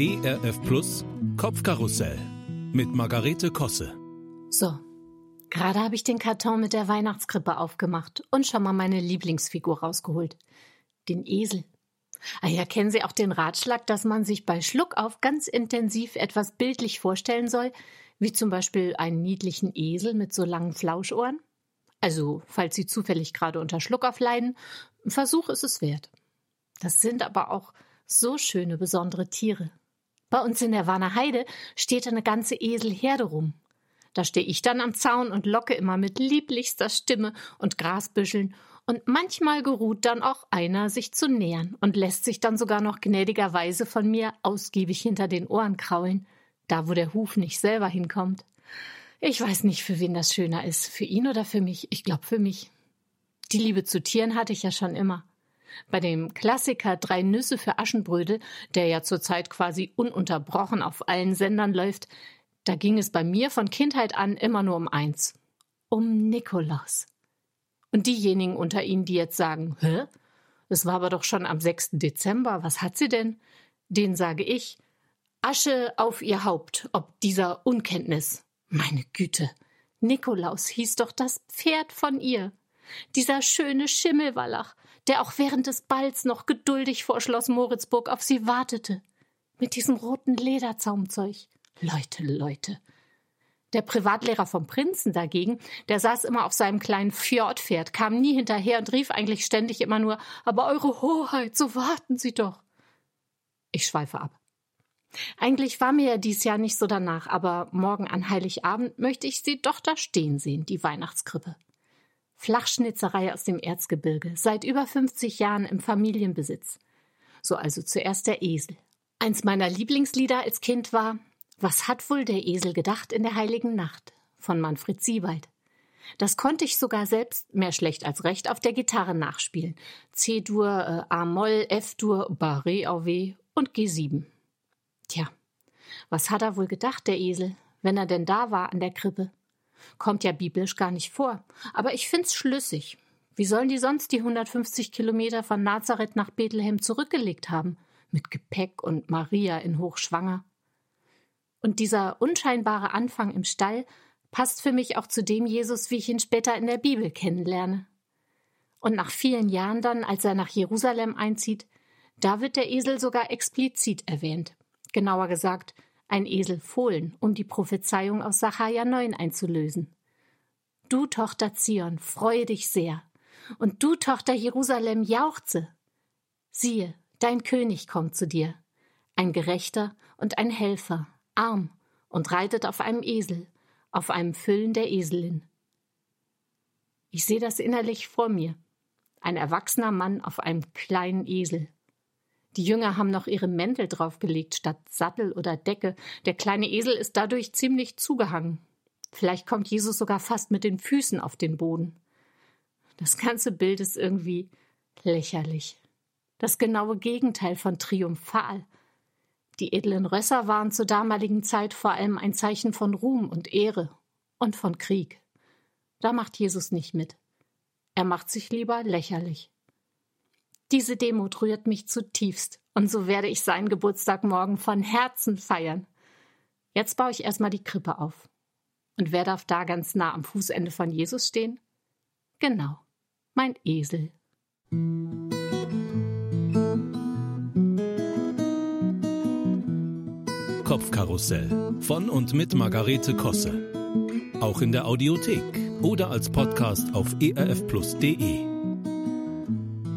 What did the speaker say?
ERF Plus Kopfkarussell mit Margarete Kosse. So, gerade habe ich den Karton mit der Weihnachtskrippe aufgemacht und schon mal meine Lieblingsfigur rausgeholt. Den Esel. Ah ja, kennen Sie auch den Ratschlag, dass man sich bei Schluckauf ganz intensiv etwas bildlich vorstellen soll, wie zum Beispiel einen niedlichen Esel mit so langen Flauschohren? Also, falls Sie zufällig gerade unter Schluckauf leiden, Versuch ist es wert. Das sind aber auch so schöne, besondere Tiere. Bei uns in der Warner Heide steht eine ganze Eselherde rum. Da stehe ich dann am Zaun und locke immer mit lieblichster Stimme und Grasbüscheln und manchmal geruht dann auch einer, sich zu nähern und lässt sich dann sogar noch gnädigerweise von mir ausgiebig hinter den Ohren kraulen, da wo der Huf nicht selber hinkommt. Ich weiß nicht, für wen das schöner ist, für ihn oder für mich. Ich glaube für mich. Die Liebe zu Tieren hatte ich ja schon immer. Bei dem Klassiker Drei Nüsse für Aschenbrödel, der ja zurzeit quasi ununterbrochen auf allen Sendern läuft, da ging es bei mir von Kindheit an immer nur um eins. Um Nikolaus. Und diejenigen unter Ihnen, die jetzt sagen, hä? Es war aber doch schon am 6. Dezember, was hat sie denn? Den sage ich, Asche auf ihr Haupt, ob dieser Unkenntnis. Meine Güte, Nikolaus hieß doch das Pferd von ihr. Dieser schöne Schimmelwallach, der auch während des Balls noch geduldig vor Schloss Moritzburg auf sie wartete. Mit diesem roten Lederzaumzeug. Leute, Leute. Der Privatlehrer vom Prinzen dagegen, der saß immer auf seinem kleinen Fjordpferd, kam nie hinterher und rief eigentlich ständig immer nur, aber Eure Hoheit, so warten Sie doch. Ich schweife ab. Eigentlich war mir ja dies Jahr nicht so danach, aber morgen an Heiligabend möchte ich sie doch da stehen sehen, die Weihnachtskrippe. Flachschnitzerei aus dem Erzgebirge, seit über 50 Jahren im Familienbesitz. So also zuerst der Esel. Eins meiner Lieblingslieder als Kind war Was hat wohl der Esel gedacht in der heiligen Nacht von Manfred Siewald. Das konnte ich sogar selbst, mehr schlecht als recht, auf der Gitarre nachspielen. C-Dur, äh, A-Moll, F-Dur, Barré AW und G7. Tja, was hat er wohl gedacht, der Esel, wenn er denn da war an der Krippe? Kommt ja biblisch gar nicht vor. Aber ich find's schlüssig. Wie sollen die sonst die 150 Kilometer von Nazareth nach Bethlehem zurückgelegt haben? Mit Gepäck und Maria in Hochschwanger. Und dieser unscheinbare Anfang im Stall passt für mich auch zu dem Jesus, wie ich ihn später in der Bibel kennenlerne. Und nach vielen Jahren dann, als er nach Jerusalem einzieht, da wird der Esel sogar explizit erwähnt. Genauer gesagt, ein Esel Fohlen, um die Prophezeiung aus Sacharja 9 einzulösen. Du, Tochter Zion, freue dich sehr, und du, Tochter Jerusalem, jauchze. Siehe, dein König kommt zu dir, ein Gerechter und ein Helfer, arm und reitet auf einem Esel, auf einem Füllen der Eselin. Ich sehe das innerlich vor mir. Ein erwachsener Mann auf einem kleinen Esel. Die Jünger haben noch ihre Mäntel draufgelegt statt Sattel oder Decke. Der kleine Esel ist dadurch ziemlich zugehangen. Vielleicht kommt Jesus sogar fast mit den Füßen auf den Boden. Das ganze Bild ist irgendwie lächerlich. Das genaue Gegenteil von triumphal. Die edlen Rösser waren zur damaligen Zeit vor allem ein Zeichen von Ruhm und Ehre und von Krieg. Da macht Jesus nicht mit. Er macht sich lieber lächerlich. Diese Demut rührt mich zutiefst, und so werde ich seinen Geburtstag morgen von Herzen feiern. Jetzt baue ich erstmal die Krippe auf. Und wer darf da ganz nah am Fußende von Jesus stehen? Genau, mein Esel. Kopfkarussell von und mit Margarete Kosse. Auch in der Audiothek oder als Podcast auf erfplus.de.